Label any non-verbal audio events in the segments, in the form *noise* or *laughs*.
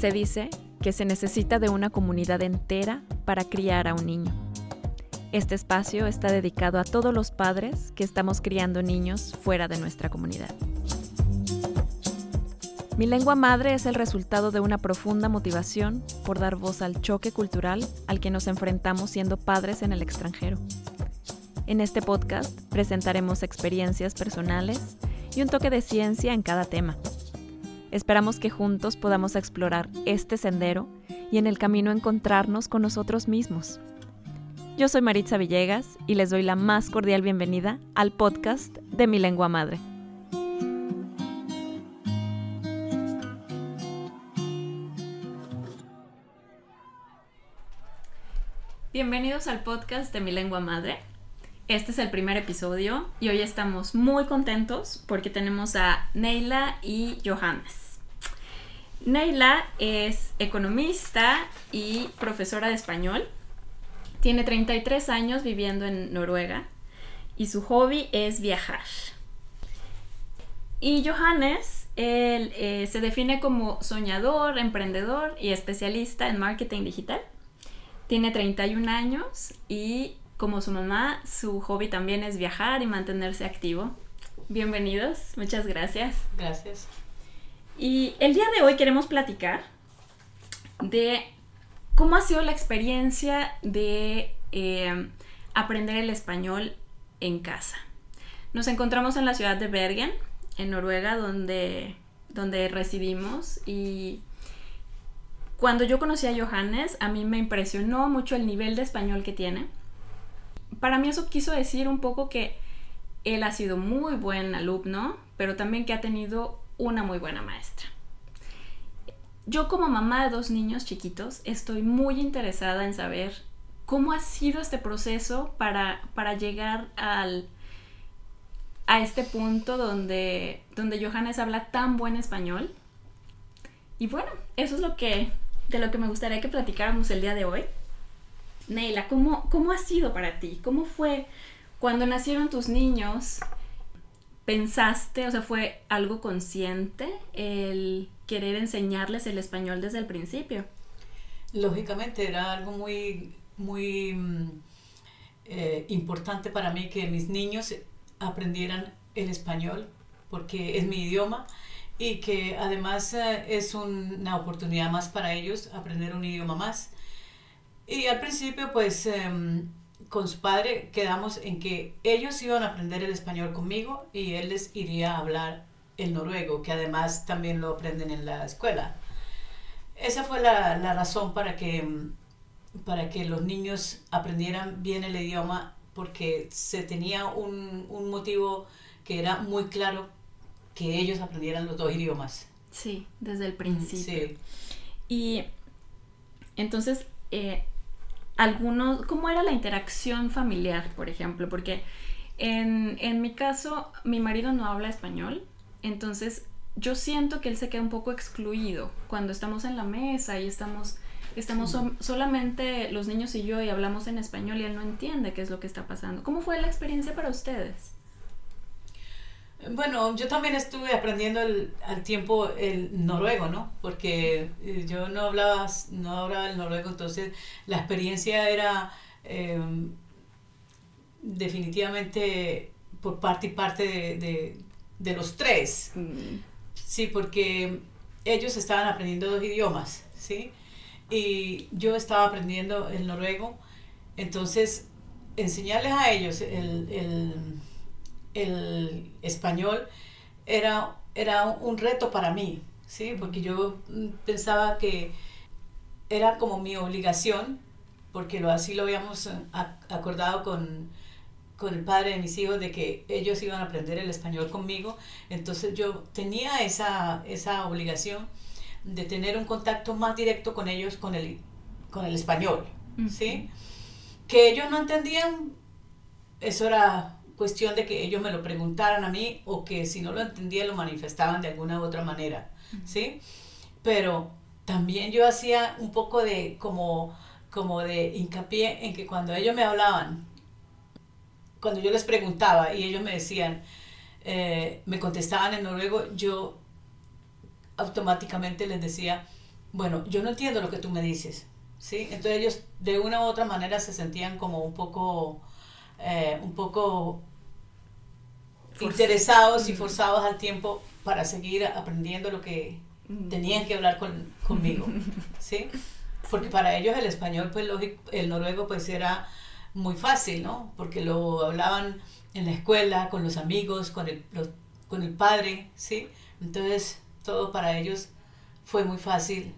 Se dice que se necesita de una comunidad entera para criar a un niño. Este espacio está dedicado a todos los padres que estamos criando niños fuera de nuestra comunidad. Mi lengua madre es el resultado de una profunda motivación por dar voz al choque cultural al que nos enfrentamos siendo padres en el extranjero. En este podcast presentaremos experiencias personales y un toque de ciencia en cada tema. Esperamos que juntos podamos explorar este sendero y en el camino encontrarnos con nosotros mismos. Yo soy Maritza Villegas y les doy la más cordial bienvenida al podcast de Mi Lengua Madre. Bienvenidos al podcast de Mi Lengua Madre. Este es el primer episodio y hoy estamos muy contentos porque tenemos a Neila y Johannes. Neila es economista y profesora de español. Tiene 33 años viviendo en Noruega y su hobby es viajar. Y Johannes, él eh, se define como soñador, emprendedor y especialista en marketing digital. Tiene 31 años y como su mamá, su hobby también es viajar y mantenerse activo. Bienvenidos, muchas gracias. Gracias. Y el día de hoy queremos platicar de cómo ha sido la experiencia de eh, aprender el español en casa. Nos encontramos en la ciudad de Bergen, en Noruega, donde, donde residimos y cuando yo conocí a Johannes, a mí me impresionó mucho el nivel de español que tiene para mí eso quiso decir un poco que él ha sido muy buen alumno, pero también que ha tenido una muy buena maestra. Yo como mamá de dos niños chiquitos estoy muy interesada en saber cómo ha sido este proceso para, para llegar al, a este punto donde, donde Johannes habla tan buen español. Y bueno, eso es lo que, de lo que me gustaría que platicáramos el día de hoy. Neila, ¿cómo, ¿cómo ha sido para ti? ¿Cómo fue cuando nacieron tus niños? ¿Pensaste, o sea, fue algo consciente el querer enseñarles el español desde el principio? Lógicamente era algo muy, muy mm, eh, importante para mí que mis niños aprendieran el español porque es mi idioma y que además eh, es una oportunidad más para ellos aprender un idioma más. Y al principio, pues, em, con su padre quedamos en que ellos iban a aprender el español conmigo y él les iría a hablar el noruego, que además también lo aprenden en la escuela. Esa fue la, la razón para que, em, para que los niños aprendieran bien el idioma, porque se tenía un, un motivo que era muy claro que ellos aprendieran los dos idiomas. Sí, desde el principio. Sí. Y entonces, eh, algunos, cómo era la interacción familiar, por ejemplo, porque en, en mi caso mi marido no habla español, entonces yo siento que él se queda un poco excluido cuando estamos en la mesa y estamos, estamos solamente los niños y yo y hablamos en español y él no entiende qué es lo que está pasando. ¿Cómo fue la experiencia para ustedes? Bueno, yo también estuve aprendiendo al tiempo el noruego, ¿no? Porque eh, yo no hablaba, no hablaba el noruego, entonces la experiencia era em, definitivamente por parte y parte de, los tres. Mm. Sí, porque ellos estaban aprendiendo dos idiomas, ¿sí? Y yo estaba aprendiendo el noruego, entonces enseñarles a ellos el el español era, era un reto para mí, ¿sí? Porque yo mm, pensaba que era como mi obligación, porque lo, así lo habíamos eh, acordado con, con el padre de mis hijos, de que ellos iban a aprender el español conmigo. Entonces yo tenía esa, esa obligación de tener un contacto más directo con ellos con el, con el español, ¿sí? Que ellos no entendían, eso era cuestión de que ellos me lo preguntaran a mí o que si no lo entendía lo manifestaban de alguna u otra manera, ¿sí? Pero también yo hacía un poco de como, como de hincapié en que cuando ellos me hablaban, cuando yo les preguntaba y ellos me decían, eh, me contestaban en noruego, yo automáticamente les decía, bueno, yo no entiendo lo que tú me dices, ¿sí? Entonces ellos de una u otra manera se sentían como un poco, eh, un poco interesados y forzados al tiempo para seguir aprendiendo lo que tenían que hablar con, conmigo, *laughs* ¿sí? Porque para ellos el español, pues lógico, el noruego pues era muy fácil, ¿no? Porque lo hablaban en la escuela, con los amigos, con el, con el padre, ¿sí? Entonces todo para ellos fue muy fácil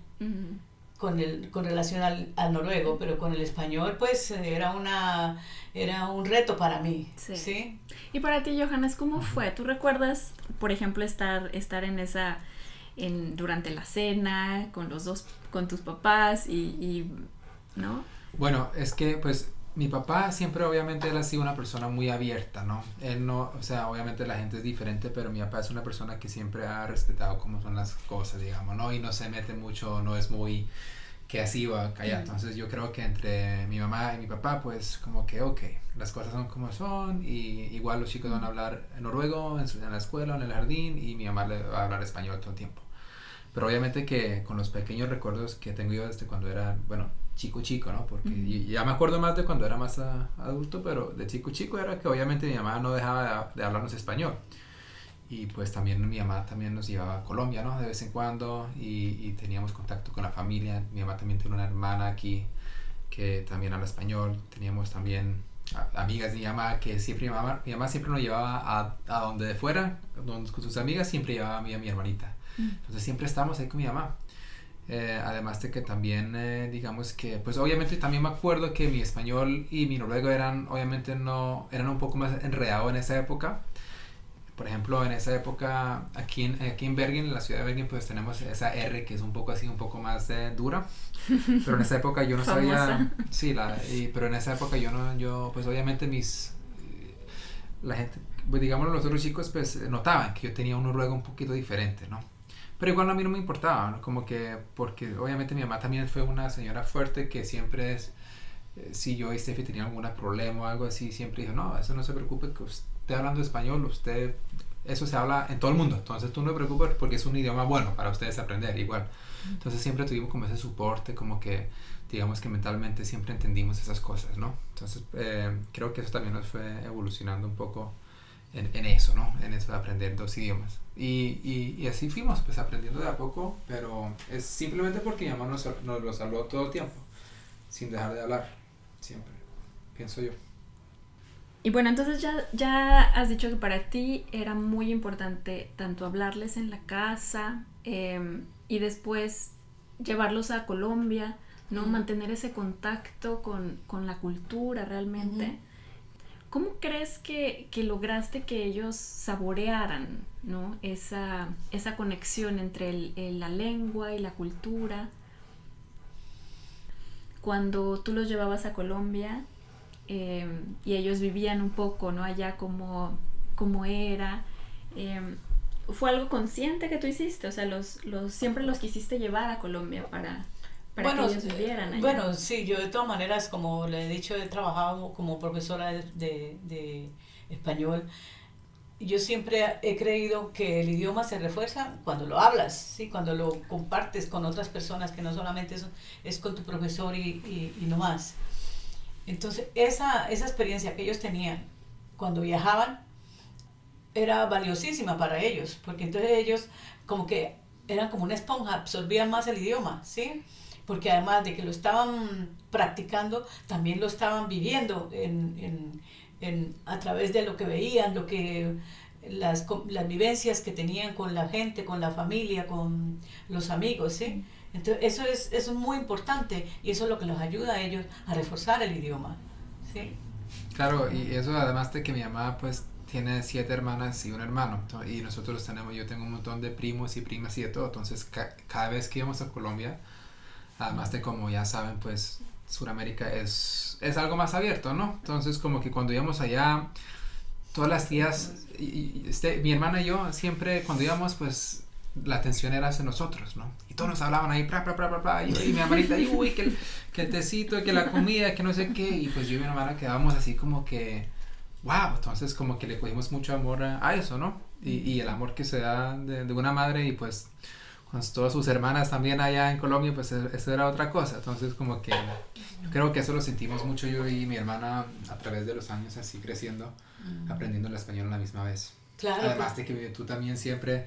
con, el, con relación al, al, noruego, pero con el español pues era, una, era un reto para mí. Sí. Y para ti, Johannes, ¿cómo fue? ¿Tú recuerdas, por ejemplo, estar, estar en esa, en, durante la cena, con los dos, con tus papás y, y ¿no? Bueno, es que pues mi papá siempre obviamente él ha sido una persona muy abierta, ¿no? Él no, o sea, obviamente la gente es diferente, pero mi papá es una persona que siempre ha respetado cómo son las cosas, digamos, ¿no? Y no se mete mucho, no es muy que así va a callar. Entonces yo creo que entre mi mamá y mi papá, pues como que, ok, las cosas son como son y igual los chicos van a hablar noruego en, en la escuela, en el jardín y mi mamá le va a hablar español todo el tiempo. Pero obviamente que con los pequeños recuerdos que tengo yo desde cuando era, bueno, chico chico, ¿no? Porque ya me acuerdo más de cuando era más adulto, pero de chico chico era que obviamente mi mamá no dejaba de, hablarnos español. Y pues también mi mamá también nos llevaba a Colombia, ¿no? De vez en cuando y, y, teníamos contacto con la familia. Mi mamá también tiene una hermana aquí que también habla español. Teníamos también amigas de mi mamá que siempre mi mamá, mi mamá siempre nos llevaba a, a donde fuera, con sus amigas, siempre llevaba a mí a mi hermanita. Entonces siempre estábamos ahí con mi mamá. Eh, además de que también, eh, digamos que, pues obviamente también me acuerdo que mi español y mi noruego eran, obviamente no, eran un poco más enredados en esa época. Por ejemplo, en esa época, aquí en, aquí en Bergen, en la ciudad de Bergen, pues tenemos esa R que es un poco así, un poco más eh, dura. *laughs* Pero en esa época yo no sabía... Sí, la, pero en esa época yo no, yo, pues obviamente mis... La gente, pues digamos los otros chicos, pues notaban que yo tenía un noruego un poquito diferente, ¿no? Pero igual a mí no me importaba, como que, porque obviamente mi mamá también fue una señora fuerte que siempre es, eh, si yo y Steffi tenían algún problema o algo así, siempre dijo, no, eso no se preocupe, que usted hablando español, usted, eso se habla en todo el mundo, entonces tú no te preocupes porque es un idioma bueno para ustedes aprender, igual. Entonces siempre tuvimos como ese soporte, como que, digamos que mentalmente siempre entendimos esas cosas, ¿no? Entonces eh, creo que eso también nos fue evolucionando un poco en, en eso, ¿no? En eso de aprender dos idiomas. Y, y, y, así fuimos, pues aprendiendo de a poco, pero es simplemente porque mi mamá nos, nos los habló todo el tiempo, sin dejar de hablar, siempre, pienso yo. Y bueno, entonces ya, ya has dicho que para ti era muy importante tanto hablarles en la casa em, y después llevarlos a Colombia, ¿no? Mantener ese contacto con, con la cultura realmente. ¿Cómo crees que, que, lograste que ellos saborearan ¿no? esa, esa conexión entre la lengua y la cultura? Cuando tú los llevabas a Colombia em, y ellos vivían un poco ¿no? allá como, como era, em, ¿fue algo consciente que tú hiciste? O sea, los, los, siempre los quisiste llevar a Colombia para, bueno, Bueno, sí, yo de todas maneras, como le he dicho, he trabajado como profesora de, de, español. Yo siempre he creído que el idioma se refuerza cuando lo hablas, ¿sí? cuando lo compartes con otras personas, que no solamente es, es con tu profesor y, y, y no más. Entonces, esa, esa experiencia que ellos tenían cuando viajaban era valiosísima para ellos, porque entonces ellos como que eran como una esponja, absorbían más el idioma, ¿sí? Porque además de que lo estaban practicando, también lo estaban viviendo en, a través de lo que veían, lo que las, las vivencias que tenían con la gente, con la familia, con los amigos, ¿sí? Entonces, eso es, eso es muy importante y eso es lo que los ayuda a ellos a reforzar el idioma, ¿sí? Claro, y eso además de que mi mamá, pues, tiene siete hermanas y un hermano, y nosotros tenemos, yo tengo un montón de primos y primas y de todo, entonces cada vez que íbamos a Colombia, Además de como ya saben, pues Sudamérica es, es algo más abierto, ¿no? Entonces como que cuando íbamos allá, todas las tías, y, este, mi hermana y yo siempre cuando íbamos, pues la atención era hacia nosotros, ¿no? Y todos nos hablaban ahí, pra, pra, pra, pra, y, mi hermanita, y, uy, que el, que el tecito, que la comida, que no sé qué, y pues yo y mi hermana quedábamos así como que, wow, entonces como que le cogimos mucho amor a, eso, ¿no? Y, y, el amor que se da de, de una madre y pues con todas sus hermanas también allá en Colombia, pues e, eso era otra cosa. Entonces como que yo creo que eso lo sentimos mucho yo y mi hermana a través de los años así creciendo, aprendiendo el español a la misma vez. Claro. Además de que tú también siempre,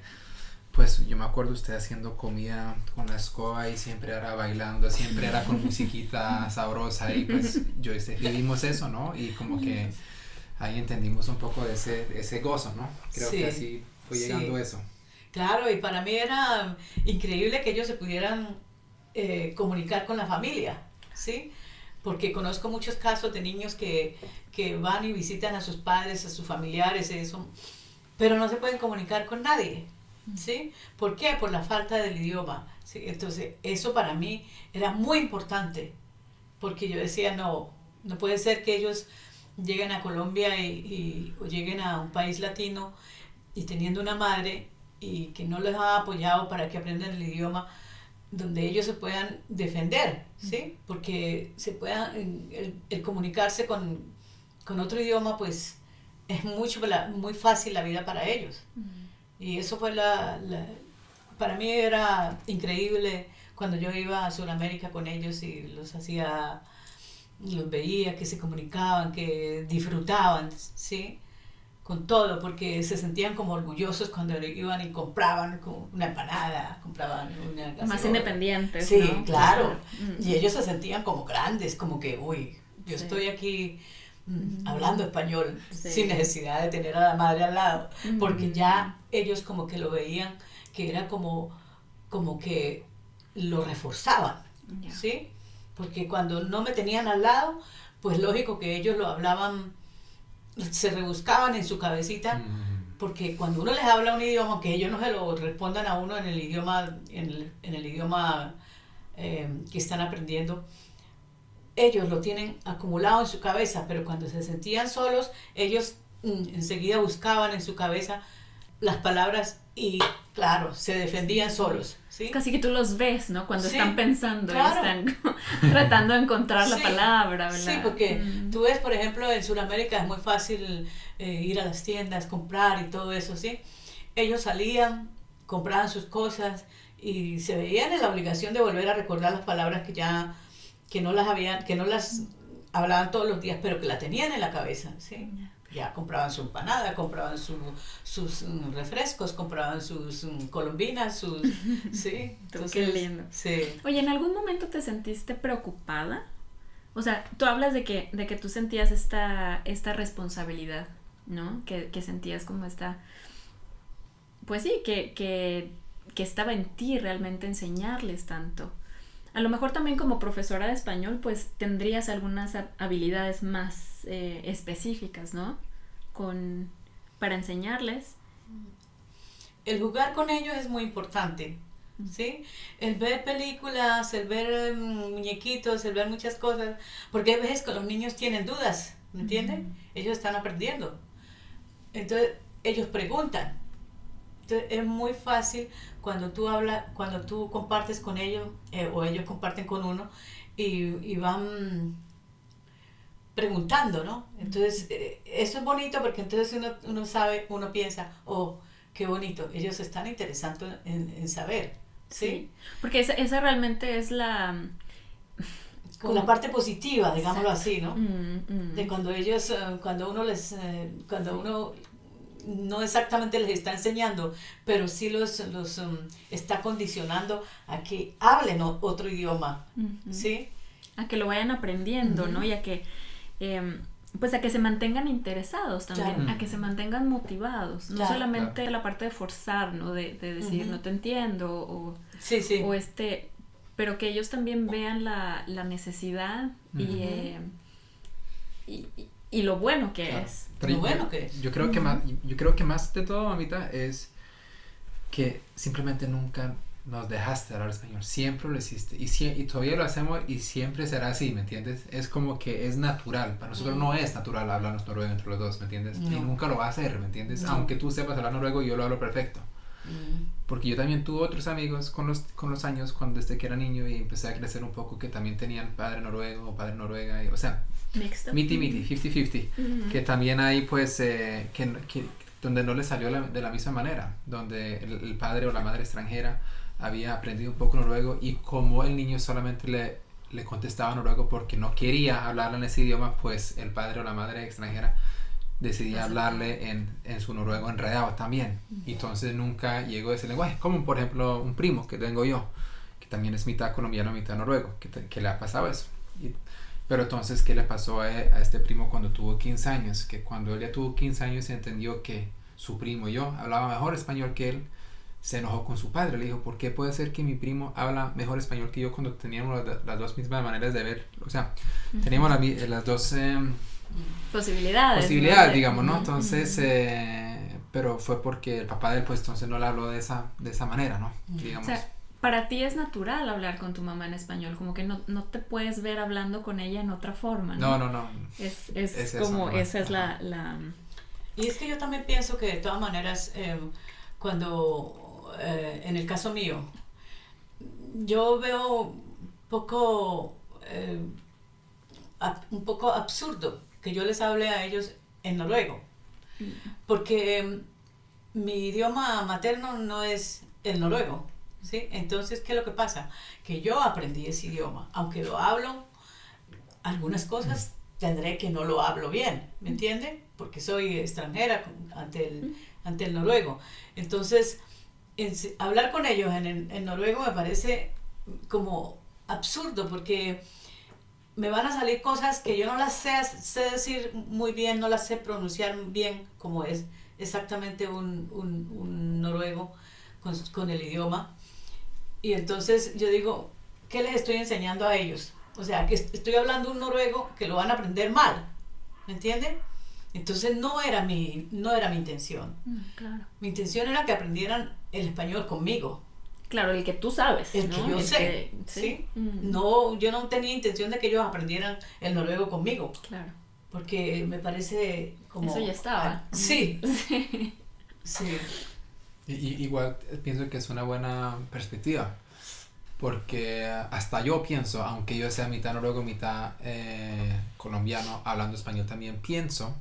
pues yo me acuerdo usted haciendo comida con la escoba y siempre era bailando, siempre era con musiquita *laughs* sabrosa y pues yo vivimos eso, ¿no? Y como que ahí entendimos un poco de ese, ese gozo, ¿no? Creo que así fue llegando eso. Claro, y para mí era increíble que ellos se pudieran eh, comunicar con la familia, ¿sí? Porque conozco muchos casos de niños que, que, van y visitan a sus padres, a sus familiares, eso, pero no se pueden comunicar con nadie, ¿sí? ¿Por qué? Por la falta del idioma, ¿sí? Entonces, eso para mí era muy importante, porque yo decía, no, no puede ser que ellos lleguen a Colombia y, y o lleguen a un país latino y teniendo una madre y que no les ha apoyado para que aprendan el idioma donde ellos se puedan defender, ¿sí? Porque se puedan, el, comunicarse con, con, otro idioma, pues es mucho, muy fácil la vida para ellos. Y eso fue la, la, para mí era increíble cuando yo iba a Sudamérica con ellos y los hacía, los veía, que se comunicaban, que disfrutaban, ¿sí? Con todo, porque se sentían como orgullosos cuando iban y compraban una empanada, compraban una Más independientes. Sí, claro. Y ellos se sentían como grandes, como que, uy, yo estoy aquí mm, hablando español sin necesidad de tener a la madre al lado, porque ya ellos como que lo veían que era como, como que lo reforzaban, ¿sí? Porque cuando no me tenían al lado, pues lógico que ellos lo hablaban se rebuscaban en su cabecita, porque cuando uno les habla un idioma, aunque ellos no se lo respondan a uno en el idioma, en el, idioma eh, que están aprendiendo, ellos lo tienen acumulado en su cabeza, pero cuando se sentían solos, ellos mm, enseguida buscaban en su cabeza las palabras y claro, se defendían solos. ¿Sí? Casi que tú los ves, ¿no? Cuando están pensando están *laughs* tratando de encontrar la palabra, ¿verdad? Sí, porque mm. tú ves, por ejemplo, en Sudamérica es muy fácil eh, ir a las tiendas, comprar y todo eso, ¿sí? Ellos salían, compraban sus cosas y se veían en la obligación de volver a recordar las palabras que ya, que no las habían, que no las hablaban todos los días, pero que la tenían en la cabeza, ¿sí? Ya compraban su empanada, compraban su, sus mm, refrescos, compraban sus mm, colombinas, sus... *laughs* Sí, qué lindo. Sí. Oye, ¿en algún momento te sentiste preocupada? O sea, tú hablas de que, de que tú sentías esta, esta responsabilidad, ¿no? Que, que sentías como esta... Pues sí, que, que, que estaba en ti realmente enseñarles tanto. A lo mejor también como profesora de español, pues tendrías algunas habilidades más eh, específicas, ¿no? Con, para enseñarles. El jugar con ellos es muy importante, ¿sí? El ver películas, el ver mm, muñequitos, el ver muchas cosas, porque a veces que los niños tienen dudas, ¿me entienden? Ellos están aprendiendo. Entonces, ellos preguntan. Entonces, es muy fácil cuando tú hablas, cuando tú compartes con ellos eh, o ellos comparten con uno y, van preguntando, ¿no? Entonces, eh, eso es bonito porque entonces uno, uno sabe, uno piensa, oh, qué bonito, ellos están interesados en, saber, ¿sí? Porque esa, esa, realmente es la... Con la parte positiva, digámoslo así, ¿no? Mm, mm. De cuando ellos, eh, cuando uno les, cuando uno no exactamente les está enseñando, pero sí los, los um, está condicionando a que hablen otro idioma, ¿sí? A que lo vayan aprendiendo, ¿no? Y a que, em, pues a que se mantengan interesados también, a que se mantengan motivados, no solamente la parte de forzar, ¿no? De, decir, no te entiendo, o, sí, sí. o este, pero que ellos también vean la, necesidad eh, y, y lo bueno que es. lo bueno que es. Yo creo que más, yo creo que más de todo, mamita, es que simplemente nunca nos dejaste hablar español, siempre lo hiciste y, y todavía lo hacemos y siempre será así, ¿me entiendes? Es como que es natural, para nosotros no es natural hablarnos noruego entre los dos, ¿me entiendes? Y nunca lo va a hacer, ¿me entiendes? Aunque tú sepas hablar noruego, yo lo hablo perfecto. Porque yo también tuve otros amigos con los, con los años, cuando desde que era niño y empecé a crecer un poco, que también tenían padre noruego o padre noruega, y, o sea, Miti miti, 50-50. Que también hay pues eh, que, que, donde no le salió de la misma manera, donde el, padre o la madre extranjera había aprendido un poco noruego y como el niño solamente le, le contestaba noruego porque no quería hablar en ese idioma, pues el padre o la madre extranjera decidía hablarle en, en, su noruego enredado también. Entonces nunca llegó ese lenguaje, como por ejemplo un primo que tengo yo, que también es mitad colombiano, mitad noruego, que, que le ha pasado eso. pero entonces, ¿qué le pasó a, a, este primo cuando tuvo 15 años? Que cuando él ya tuvo 15 años entendió que su primo y yo hablaba mejor español que él, se enojó con su padre. Le dijo, ¿por qué puede ser que mi primo habla mejor español que yo cuando teníamos las, las dos mismas maneras de ver? O sea, teníamos la, las dos... Eh, posibilidades. Posibilidades, digamos, ¿no? Entonces, eh, pero fue porque el papá de él, pues entonces no le habló de esa, de esa manera, ¿no? Digamos. O sea, para ti es natural hablar con tu mamá en español, como que no, no te puedes ver hablando con ella en otra forma, ¿no? No, no, no. Es, es, es como, eso, esa es la, la, Y es que yo también pienso que de todas maneras, eh, cuando, eh, en el caso mío, yo veo poco, eh, un poco absurdo que yo les hable a ellos en noruego. Porque mi idioma materno no es el noruego. ¿sí? Entonces, ¿qué es lo que pasa? Que yo aprendí ese idioma. Aunque lo hablo, algunas cosas tendré que no lo hablo bien. ¿Me entienden? Porque soy extranjera ante el, ante el noruego. Entonces, hablar con ellos en, en noruego me parece como absurdo porque me van a salir cosas que yo no las sé, sé decir muy bien, no las sé pronunciar bien como es exactamente un, un, un noruego con, con, el idioma. Y entonces yo digo, ¿qué les estoy enseñando a ellos? O sea, que estoy hablando un noruego que lo van a aprender mal, ¿me entienden? Entonces no era mi, no era mi intención. Mm, claro. Mi intención era que aprendieran el español conmigo. Claro, el que tú sabes. El que yo el sé. Que, ¿sí? ¿sí? Mm. No, yo no tenía intención de que ellos aprendieran el noruego conmigo. Claro. Porque me parece como... Eso ya estaba. Ah, sí. sí. Y, y, igual pienso que es una buena perspectiva. Porque hasta yo pienso, aunque yo sea mitad noruego, mitad eh, colombiano, hablando español también, pienso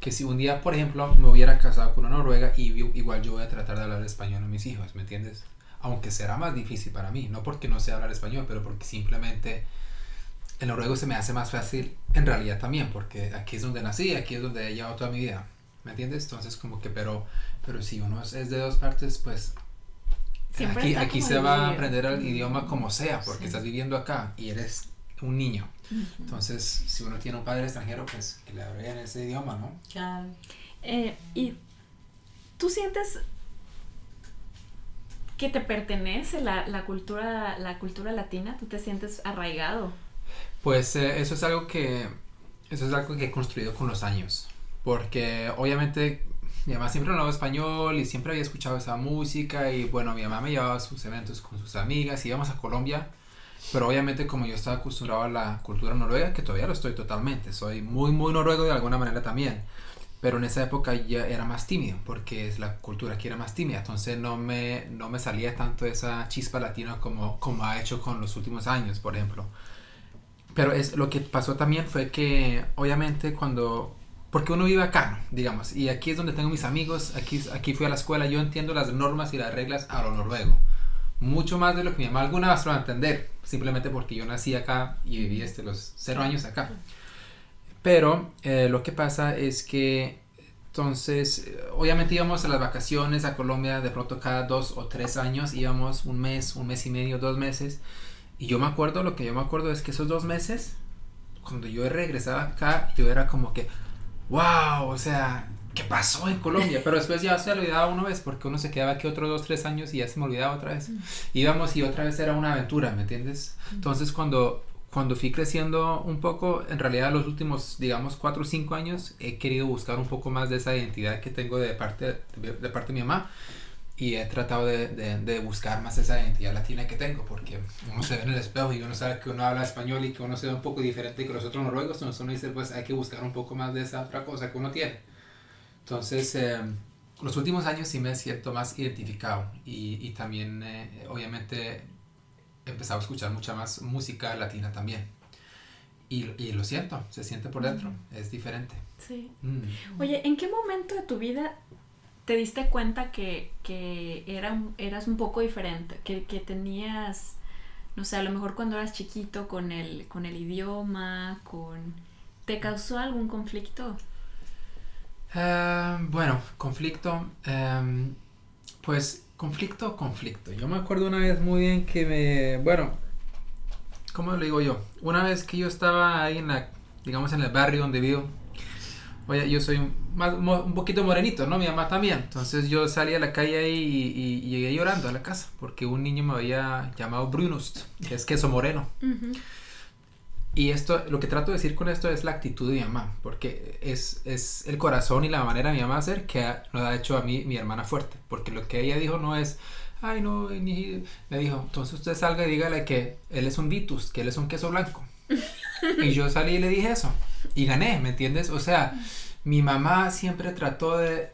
que si un día, por ejemplo, me hubiera casado con una noruega, y igual yo voy a tratar de hablar español a mis hijos, ¿me entiendes? Aunque será más difícil para mí, no porque no sé hablar español, pero porque simplemente el noruego se me hace más fácil en realidad también, porque aquí es donde nací, aquí es donde he llevado toda mi vida, ¿me entiendes? Entonces como que, pero, pero si uno es de dos partes, pues Siempre aquí, aquí se va a aprender el idioma como sea, porque Sí. estás viviendo acá y eres un niño. Ujú. Entonces, si uno tiene un padre extranjero, pues que le hable en ese idioma, ¿no? Claro. Eh, y tú sientes que te pertenece la, la cultura la cultura latina, tú te sientes arraigado. Pues eh, eso es algo que eso es algo que he construido con los años, porque obviamente mi mamá siempre hablaba español y siempre había escuchado esa música y bueno, mi mamá me llevaba a sus eventos con sus amigas, íbamos a Colombia, pero obviamente como yo estaba acostumbrado a la cultura noruega, que todavía lo estoy totalmente, soy muy muy noruego de alguna manera también, pero en esa época ya era más tímido, porque es la cultura aquí era más tímida, entonces no me, no me salía tanto esa chispa latina como, como ha hecho con los últimos años, por ejemplo. Pero es, lo que pasó también fue que, obviamente, cuando... Porque uno vive acá, digamos, y aquí es donde tengo mis amigos, aquí, aquí fui a la escuela, yo entiendo las normas y las reglas a lo noruego. Mucho más de lo que mi mamá alguna vez lo va a entender, simplemente porque yo nací acá y viví este, los cero años acá. Pero eh, lo que pasa es que entonces, obviamente íbamos a las vacaciones a Colombia de pronto cada dos o tres años, íbamos un mes, un mes y medio, dos meses. Y yo me acuerdo, lo que yo me acuerdo es que esos dos meses, cuando yo regresaba acá, yo era como que, wow, o sea, ¿qué pasó en Colombia? Pero después ya se olvidaba una vez, porque uno se quedaba aquí otros dos, tres años y ya se me olvidaba otra vez. Íbamos y otra vez era una aventura, ¿me entiendes? Entonces cuando, cuando fui creciendo un poco, en realidad los últimos, digamos, cuatro o cinco años, he querido buscar un poco más de esa identidad que tengo de parte de, parte de mi mamá y he tratado de, de, de, buscar más esa identidad latina que tengo, porque uno se ve en el espejo y uno sabe que uno habla español y que uno se ve un poco diferente que los otros noruegos, entonces uno dice, pues hay que buscar un poco más de esa otra cosa que uno tiene. Entonces, eh, los últimos años sí me siento más identificado y, y también, eh, obviamente, he empezado a escuchar mucha más música latina también. Y, y lo siento, se siente por dentro, es diferente. Sí. Mm. Oye, ¿en qué momento de tu vida te diste cuenta que, que era, eras un poco diferente, que, que, tenías, no sé, a lo mejor cuando eras chiquito con el, con el idioma, con... ¿Te causó algún conflicto? Ah, bueno, conflicto, em, pues conflicto, conflicto. Yo me acuerdo una vez muy bien que me, bueno, ¿cómo le digo yo? Una vez que yo estaba ahí en la, digamos en el barrio donde vivo, Oye, yo soy un, poquito morenito, ¿no? Mi mamá también. Entonces yo salí a la calle ahí y, llegué llorando a la casa porque un niño me había llamado Brunust, que es queso moreno. Y esto, lo que trato de decir con esto es la actitud de mi mamá, porque es, es el corazón y la manera de mi mamá hacer que nos ha hecho a mí mi hermana fuerte. Porque lo que ella dijo no es, ay, no, ni... me dijo, entonces usted salga y dígale que él es un Vitus, que él es un queso blanco. y yo salí y le dije eso y gané, ¿me entiendes? O sea, mi mamá siempre trató de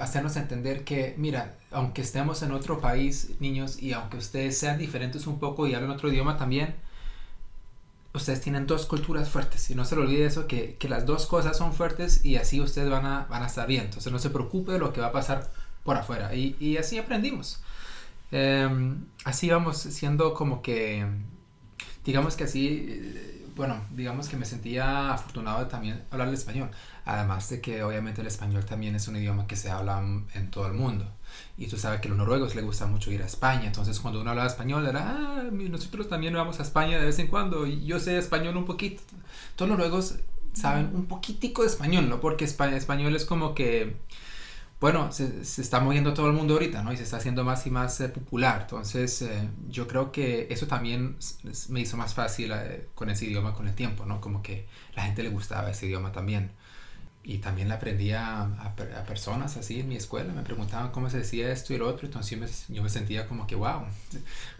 hacernos entender que, mira, aunque estemos en otro país, niños, y aunque ustedes sean diferentes un poco y hablen otro idioma también, ustedes tienen dos culturas fuertes. Y no se le olvide eso, que, que las dos cosas son fuertes y así ustedes van a, van a estar bien. Entonces no se preocupe de lo que va a pasar por afuera. Y, y así aprendimos. Em, así vamos siendo como que, digamos que así bueno, digamos que me sentía afortunado también hablar el español. Además de que obviamente el español también es un idioma que se habla en todo el mundo. Y tú sabes que a los noruegos les gusta mucho ir a España. Entonces cuando uno hablaba español era, ah, nosotros también vamos a España de vez en cuando. Y yo sé español un poquito. Todos los noruegos saben un poquitico de español, ¿no? Porque español es como que bueno, se, está moviendo todo el mundo ahorita, ¿no? Y se está haciendo más y más eh, popular. Entonces, eh, yo creo que eso también me hizo más fácil eh, con ese idioma con el tiempo, ¿no? Como que la gente le gustaba ese idioma también. Y también le aprendía a, personas así en mi escuela, me preguntaban cómo se decía esto y lo otro, entonces yo me, sentía como que, wow,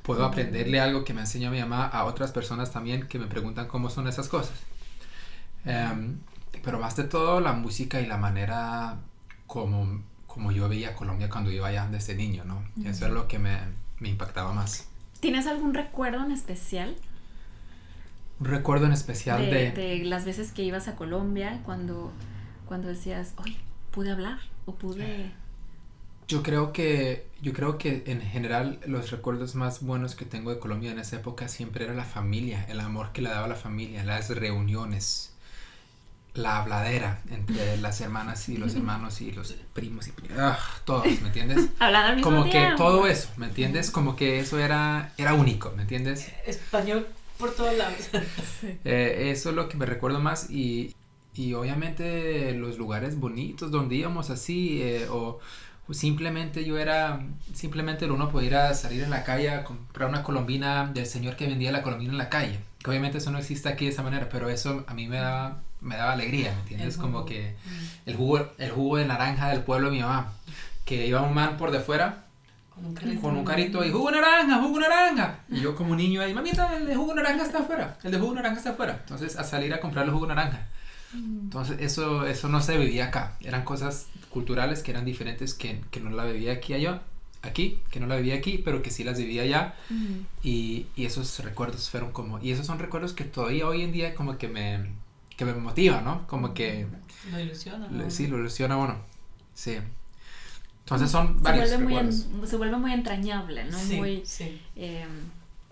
puedo aprenderle algo que me enseñó mi mamá a otras personas también que me preguntan cómo son esas cosas. Em, pero más de todo la música y la manera como como yo veía Colombia cuando iba allá desde niño, ¿no? Eso es lo que me, me, impactaba más. ¿Tienes algún recuerdo en especial? Un recuerdo en especial de, de... las veces que ibas a Colombia, cuando, cuando decías, hoy pude hablar o pude... Yo creo que yo creo que en general los recuerdos más buenos que tengo de Colombia en esa época siempre era la familia, el amor que le daba la familia, las reuniones, la habladera entre *laughs* las hermanas y los hermanos y los primos y ah, todos, ¿me entiendes? *laughs* Hablando al mismo Como que todo eso, ¿me entiendes? Como que eso era, era único, ¿me entiendes? Español por todos lados. *laughs* Eh, eso es lo que me recuerdo más y, y obviamente los lugares bonitos donde íbamos así eh, o simplemente yo era, simplemente uno podía salir en la calle a comprar una colombina del señor que vendía la colombina en la calle. Que obviamente eso no existe aquí de esa manera, pero eso a mí me daba me daba alegría, ¿me entiendes? Como que mm. el jugo, el jugo de naranja del pueblo de mi mamá, que iba un man por de fuera con un carito, con un carito y jugo naranja, jugo naranja. Y yo como niño ahí, mamita, el de jugo naranja está afuera, el de jugo naranja está afuera. Entonces a salir a comprar el jugo naranja. Entonces eso, eso no se vivía acá. Eran cosas culturales que eran diferentes que, que no la vivía aquí allá. Aquí, que no la vivía aquí, pero que sí las vivía allá. y, y esos recuerdos fueron como... Y esos son recuerdos que todavía hoy en día como que me, que me motiva, ¿no? Como que... Lo ilusiona. ¿no? Sí, lo ilusiona bueno. Sí. Entonces son varios se vuelve, muy, se vuelve muy entrañable, ¿no? Sí, muy, sí. Eh,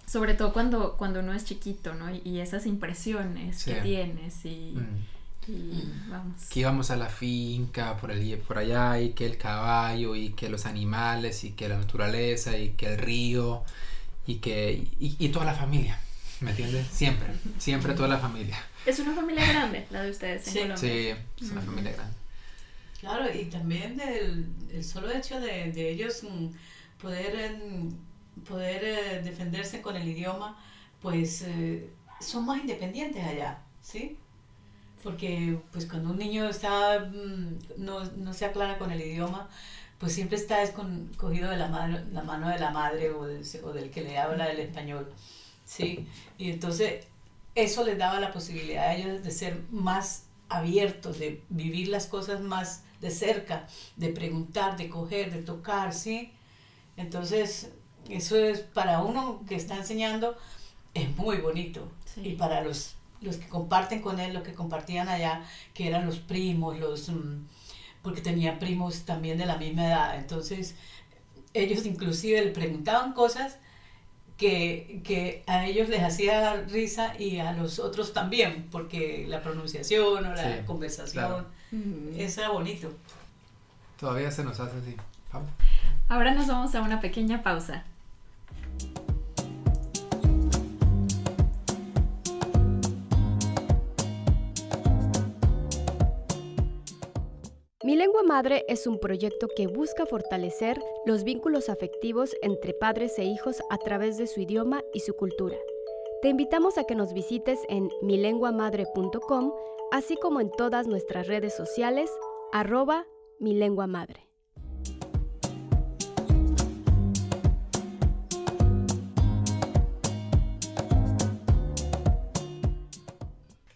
sobre todo cuando, cuando uno es chiquito, ¿no? Y esas impresiones que tienes y, mm. Y, vamos. Que íbamos a la finca por, el, por allá y que el caballo y que los animales y que la naturaleza y que el río y que y, y toda la familia, ¿me entiendes? Siempre, siempre toda la familia. Es una familia grande la de ustedes en sí. Colombia. Sí, es una familia grande. Claro, y también el, el solo hecho de, de ellos mm, poder, poder eh, defenderse con el idioma, pues eh, son más independientes allá, ¿sí? Porque pues cuando un niño está, mm, no, no se aclara con el idioma, pues siempre está cogido de la mano, la mano de la madre o, o del que le habla el español, ¿sí? Y entonces eso les daba la posibilidad a ellos de ser más abiertos, de vivir las cosas más de cerca, de preguntar, de coger, de tocar, ¿sí? Entonces, eso es para uno que está enseñando, es muy bonito. Y para los, los que comparten con él, lo que compartían allá, que eran los primos, los, mm, porque tenía primos también de la misma edad. Entonces, ellos inclusive le preguntaban cosas que, a ellos les hacía risa y a los otros también, porque la pronunciación o la conversación, eso era bonito. Todavía se nos hace así. Ahora nos vamos a una pequeña pausa. Mi lengua madre es un proyecto que busca fortalecer los vínculos afectivos entre padres e hijos a través de su idioma y su cultura. Te invitamos a que nos visites en milenguamadre.com, así como en todas nuestras redes sociales, arroba mi lengua madre.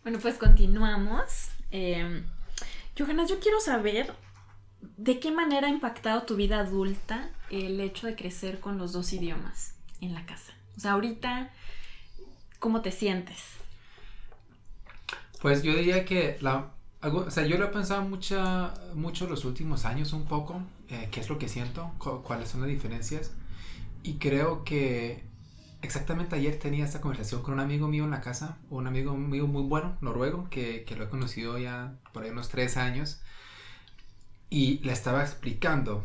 Bueno, pues continuamos. Eh, Johanna, yo quiero saber de qué manera ha impactado tu vida adulta el hecho de crecer con los dos idiomas en la casa. O sea, ahorita, ¿cómo te sientes? Pues yo diría que la, o sea, yo lo he pensado mucho, mucho los últimos años un poco, eh, qué es lo que siento, cuáles son las diferencias. Y creo que exactamente ayer tenía esta conversación con un amigo mío en la casa, un amigo mío muy bueno, noruego, que, que lo he conocido ya por ahí unos tres años, y le estaba explicando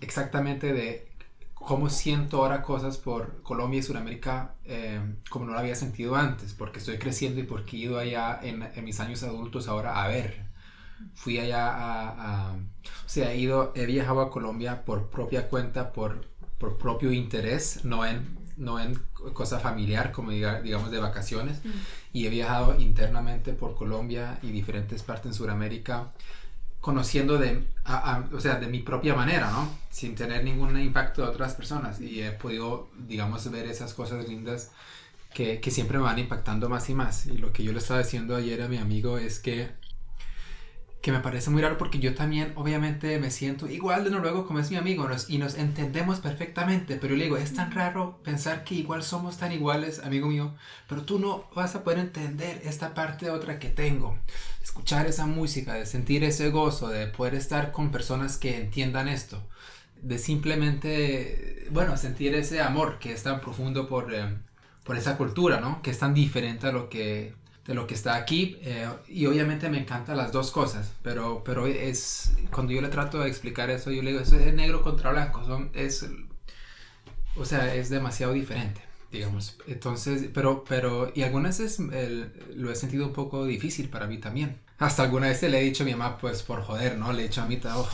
exactamente de cómo siento ahora cosas por Colombia y Sudamérica eh, como no lo había sentido antes, porque estoy creciendo y porque he ido allá en, mis años adultos ahora a ver. Fui allá a, a, o sea, he ido, he viajado a Colombia por propia cuenta, por, por propio interés, no en no en cosa familiar, como digamos de vacaciones, mm. y he viajado internamente por Colombia y diferentes partes en Sudamérica, conociendo de, o sea, de mi propia manera, ¿no? Sin tener ningún impacto de otras personas, y he podido, digamos, ver esas cosas lindas que, que siempre me van impactando más y más. Y lo que yo le estaba diciendo ayer a mi amigo es que que me parece muy raro porque yo también obviamente me siento igual de noruego como es mi amigo y nos entendemos perfectamente, pero le digo, es tan raro pensar que igual somos tan iguales, amigo mío, pero tú no vas a poder entender esta parte otra que tengo, escuchar esa música, de sentir ese gozo, de poder estar con personas que entiendan esto, de simplemente, bueno, sentir ese amor que es tan profundo por, eh, por esa cultura, ¿no? Que es tan diferente a lo que de lo que está aquí eh, y obviamente me encantan las dos cosas pero pero es cuando yo le trato de explicar eso yo le digo eso es negro contra blanco son es o sea es demasiado diferente digamos. Entonces pero pero y algunas veces lo he sentido un poco difícil para mí también. Hasta alguna vez le he dicho a mi mamá pues por joder no le he dicho a mi oh,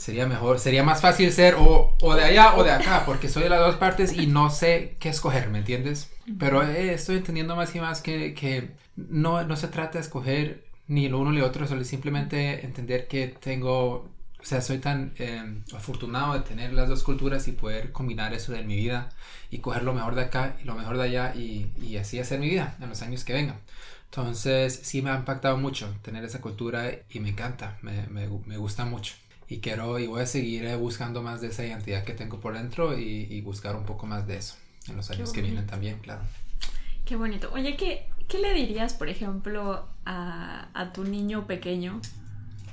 sería mejor, sería más fácil ser o, o, de allá o de acá, porque soy de las dos partes y no sé qué escoger, ¿me entiendes? Pero eh, estoy entendiendo más y más que, que no, no se trata de escoger ni lo uno ni lo otro, solo simplemente entender que tengo, o sea, soy tan em, afortunado de tener las dos culturas y poder combinar eso en mi vida y coger lo mejor de acá y lo mejor de allá y, y así hacer mi vida en los años que vengan. Entonces sí me ha impactado mucho tener esa cultura y me encanta, me, me, me gusta mucho. Y quiero y voy a seguir eh, buscando más de esa identidad que tengo por dentro y, y buscar un poco más de eso en los años que vienen también, claro. Qué bonito. Oye, ¿qué, ¿qué le dirías, por ejemplo, a, a, tu niño pequeño?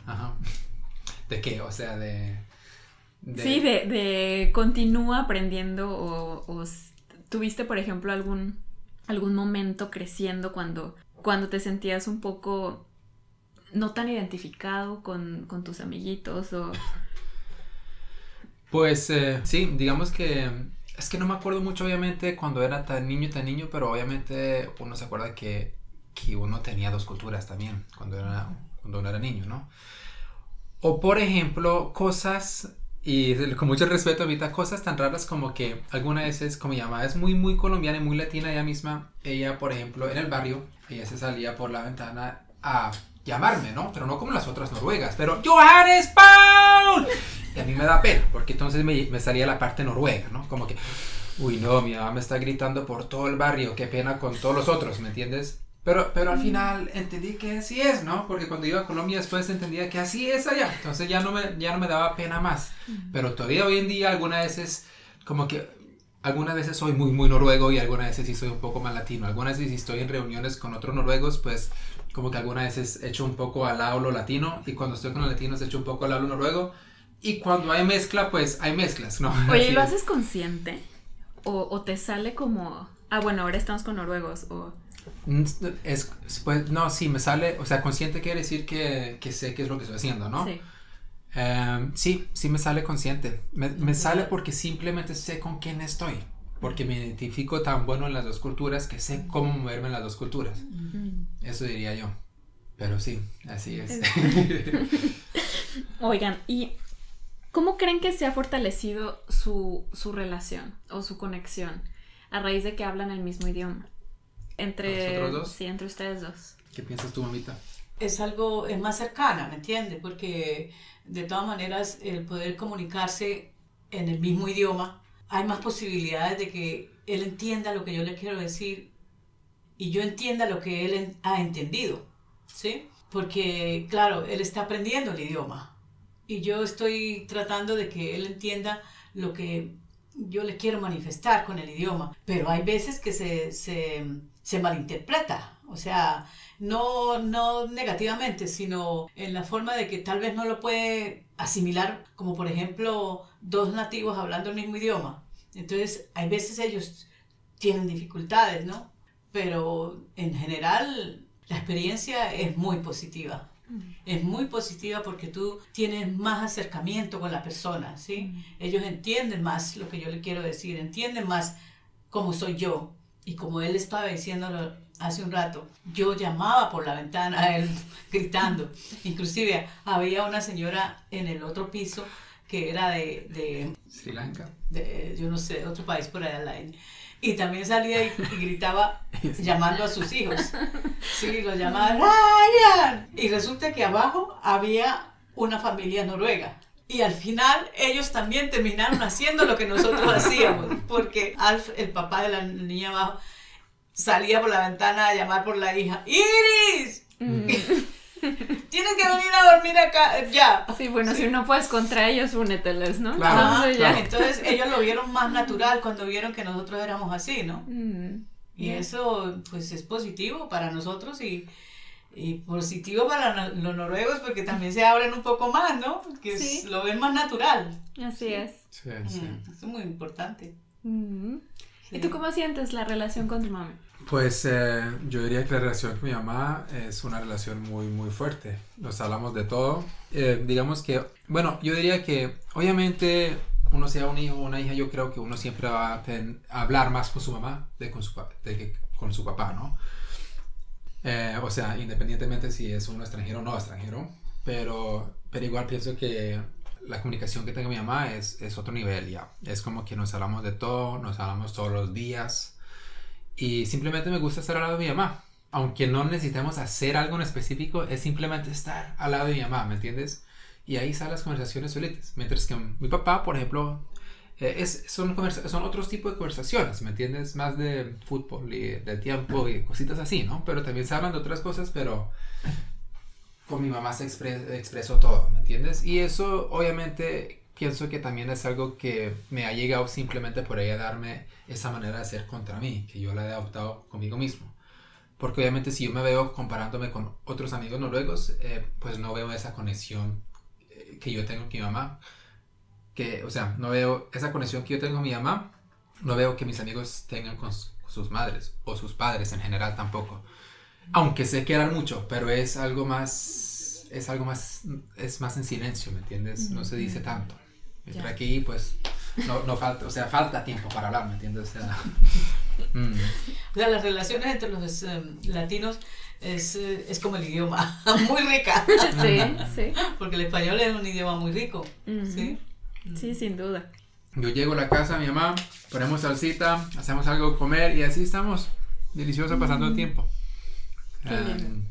Ajá. *laughs* ¿De qué? O sea, de... Sí, de, de continúa aprendiendo o, o, tuviste, por ejemplo, algún, algún momento creciendo cuando, cuando te sentías un poco no tan identificado con, con tus amiguitos o... Pues eh, sí, digamos que es que no me acuerdo mucho, obviamente, cuando era tan niño, tan niño, pero obviamente uno se acuerda que, que uno tenía dos culturas también cuando era, cuando uno era niño, ¿no? O por ejemplo, cosas, y con mucho respeto ahorita, cosas tan raras como que alguna veces, como mi mamá es muy, muy colombiana y muy latina ella misma, ella, por ejemplo, en el barrio, ella se salía por la ventana a llamarme, ¿no? Pero no como las otras noruegas, pero Johannes Paul. Y a mí me da pena, porque entonces me, me salía la parte noruega, ¿no? Como que, uy, no, mi mamá me está gritando por todo el barrio, qué pena con todos los otros, ¿me entiendes? Pero, pero al final entendí que así es, ¿no? Porque cuando iba a Colombia después entendía que así es allá. Entonces ya no me, ya no me daba pena más. Pero todavía hoy en día algunas veces, como que algunas veces soy muy, muy noruego y algunas veces sí soy un poco más latino. Algunas veces si estoy en reuniones con otros noruegos, pues como que algunas veces echo un poco al lado lo latino y cuando estoy con los latinos echo un poco al lado lo noruego y cuando hay mezcla, pues hay mezclas, ¿no? Oye, ¿lo haces consciente? ¿O, o te sale como, ah, bueno, ahora estamos con noruegos? O... Mm, es, pues, no, sí, me sale, o sea, consciente quiere decir que, que sé qué es lo que estoy haciendo, ¿no? Sí. Em, sí, sí me sale consciente. Me, me, sale porque simplemente sé con quién estoy. Porque me identifico tan bueno en las dos culturas que sé cómo moverme en las dos culturas. Eso diría yo. Pero sí, así es. *laughs* Oigan, ¿y cómo creen que se ha fortalecido su, su relación o su conexión a raíz de que hablan el mismo idioma? Entre, dos? Sí, entre ustedes dos. ¿Qué piensas tú, mamita? Es algo, es más cercana, ¿me entiendes? Porque de todas maneras el poder comunicarse en el mismo idioma, hay más posibilidades de que él entienda lo que yo le quiero decir y yo entienda lo que él ha entendido, ¿sí? Porque, claro, él está aprendiendo el idioma y yo estoy tratando de que él entienda lo que yo le quiero manifestar con el idioma, pero hay veces que se, se, se malinterpreta, o sea, no, no negativamente, sino en la forma de que tal vez no lo puede asimilar, como por ejemplo dos nativos hablando el mismo idioma. Entonces, hay veces ellos tienen dificultades, ¿no? Pero en general la experiencia es muy positiva. Mm. Es muy positiva porque tú tienes más acercamiento con la persona, ¿sí? Mm. Ellos entienden más lo que yo le quiero decir, entienden más cómo soy yo. Y como él estaba diciéndolo hace un rato, yo llamaba por la ventana a él *laughs* gritando. Inclusive había una señora en el otro piso que era de... de Sri Lanka. De, yo no sé, otro país por allá Y también salía y, gritaba *laughs* llamando a sus hijos. Sí, lo llamaba Ryan. Y resulta que abajo había una familia noruega. Y al final ellos también terminaron haciendo lo que nosotros hacíamos, porque Alf, el papá de la niña abajo, salía por la ventana a llamar por la hija, Iris. Mm. Tienes que venir a dormir acá, ya. Sí, bueno, si no puedes contra ellos, úneteles, ¿no? Entonces, ellos lo vieron más natural cuando vieron que nosotros éramos así, ¿no? Mm. Y eso, pues, es positivo para nosotros y, y positivo para los noruegos porque también se abren un poco más, ¿no? Que lo ven más natural. Así es. Sí, sí. eso es muy importante. ¿Y tú cómo sientes la relación con tu mamá? Pues eh, yo diría que la relación con mi mamá es una relación muy, muy fuerte. Nos hablamos de todo. Eh, digamos que, bueno, yo diría que obviamente uno sea un hijo o una hija, yo creo que uno siempre va a, hablar más con su mamá de, con su, de que con su papá, ¿no? Eh, o sea, independientemente si es uno extranjero o no extranjero. Pero, pero igual pienso que la comunicación que tengo mi mamá es, es otro nivel ya. Es como que nos hablamos de todo, nos hablamos todos los días. Y simplemente me gusta estar al lado de mi mamá. Aunque no necesitemos hacer algo en específico, es simplemente estar al lado de mi mamá, ¿me entiendes? Y ahí salen las conversaciones solitas. Mientras que mi papá, por ejemplo, eh, es, son, son otros tipos de conversaciones, ¿me entiendes? Más de fútbol y de tiempo y cositas así, ¿no? Pero también se hablan de otras cosas, pero con mi mamá se expreso todo, ¿me entiendes? Y eso obviamente pienso que también es algo que me ha llegado simplemente por ella darme esa manera de ser contra mí, que yo la he adoptado conmigo mismo. Porque obviamente si yo me veo comparándome con otros amigos noruegos, eh, pues no veo esa conexión eh, que yo tengo con mi mamá. Que, o sea, no veo esa conexión que yo tengo con mi mamá, no veo que mis amigos tengan con sus madres o sus padres en general tampoco. Aunque sé que eran mucho, pero es algo más, es algo más, es más en silencio, ¿me entiendes? No se dice tanto. Mientras aquí, pues, no, no, falta, o sea, falta tiempo para hablar, ¿me entiendes? O sea, *laughs* mm. las relaciones entre los em, latinos es, eh, es, como el idioma, *laughs* muy rica. Sí, sí. Porque el español es un idioma muy rico, ¿sí? Sí, sin duda. Yo llego a la casa mi mamá, ponemos salsita, hacemos algo de comer y así estamos, delicioso pasando el tiempo. Um,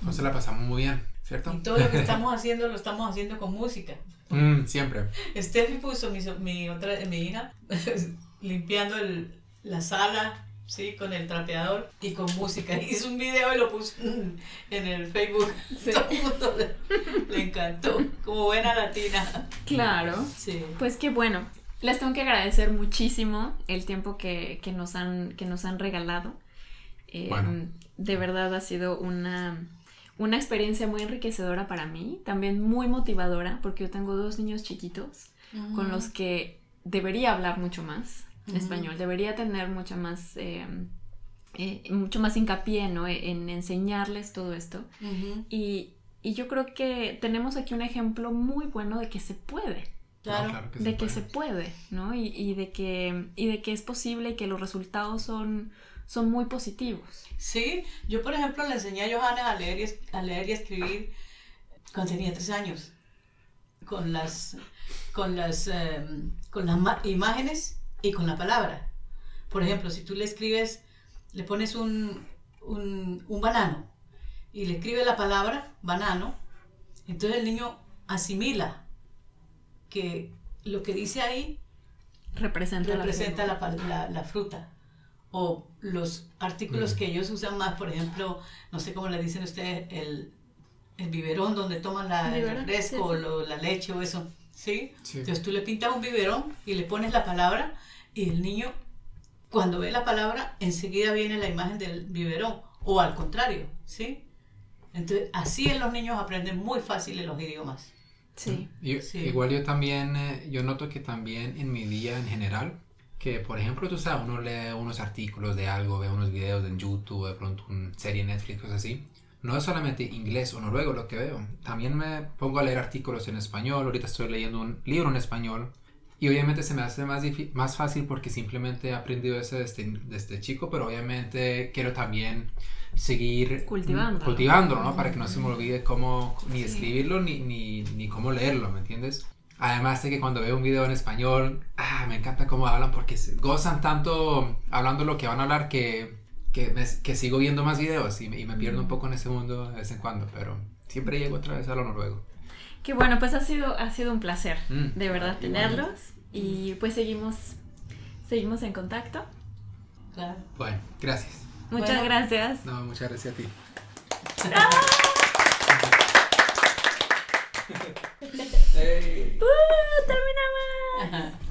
entonces la pasamos muy bien, ¿cierto? Y todo lo que estamos *laughs* haciendo lo estamos haciendo con música. Mm, siempre. Steffi puso mi, mi, otra, mi hija *laughs* limpiando el, la sala, sí, con el trapeador y con música. *laughs* Hizo un video y lo puso *laughs* en el Facebook. *laughs* Todo el mundo le, encantó, como buena latina. Claro. Sí. Pues qué bueno. Les tengo que agradecer muchísimo el tiempo que, que nos, han, que nos han regalado. Eh, de verdad ha sido una una experiencia muy enriquecedora para mí, también muy motivadora, porque yo tengo dos niños chiquitos con los que debería hablar mucho más español, debería tener mucha más, eh, eh, mucho más hincapié ¿no? en enseñarles todo esto. y, y, yo creo que tenemos aquí un ejemplo muy bueno de que se puede. Claro, de que se puede, ¿no? Y, y, de que, y de que es posible y que los resultados son, son muy positivos. Sí, yo por ejemplo le enseñé a Johanna a leer y, a leer y escribir cuando tenía tres años, con las, con las, em, con las imágenes y con la palabra. Por ejemplo, si tú le escribes, le pones un, un, un banano y le escribe la palabra banano, entonces el niño asimila que lo que dice ahí representa, representa la, la, fruta. O los artículos mm. que ellos usan más, por ejemplo, no sé cómo le dicen ustedes, el, el biberón donde toman la, el refresco o la leche o eso. ¿sí? Entonces tú le pintas un biberón y le pones la palabra y el niño, cuando ve la palabra, enseguida viene la imagen del biberón. O al contrario, ¿sí? Entonces, así en los niños aprenden muy fácil los idiomas. Sí. Igual yo también, eh, yo noto que también en mi día en general, que por ejemplo, tú sabes, uno lee unos artículos de algo, ve unos videos en YouTube, de pronto una serie Netflix, cosas así. No es solamente inglés o noruego lo que veo, también me pongo a leer artículos en español, ahorita estoy leyendo un libro en español y obviamente se me hace más, más fácil porque simplemente he aprendido eso desde, desde chico, pero obviamente quiero también seguir cultivando cultivándolo, ¿no? Para que no se me olvide cómo ni escribirlo ni, ni, ni, cómo leerlo, ¿me entiendes? Además de que cuando veo un video en español, ah, me encanta cómo hablan porque gozan tanto hablando lo que van a hablar que, que, que sigo viendo más videos y, me pierdo un poco en ese mundo de vez en cuando, pero siempre llego otra vez a lo noruego. Qué bueno, pues ha sido, ha sido un placer, mm. de verdad, tenerlos y pues seguimos, seguimos en contacto. Claro. Bueno, gracias. Muchas gracias. No, muchas gracias a ti. *laughs* *laughs* ¡Uh! ¡Terminamos!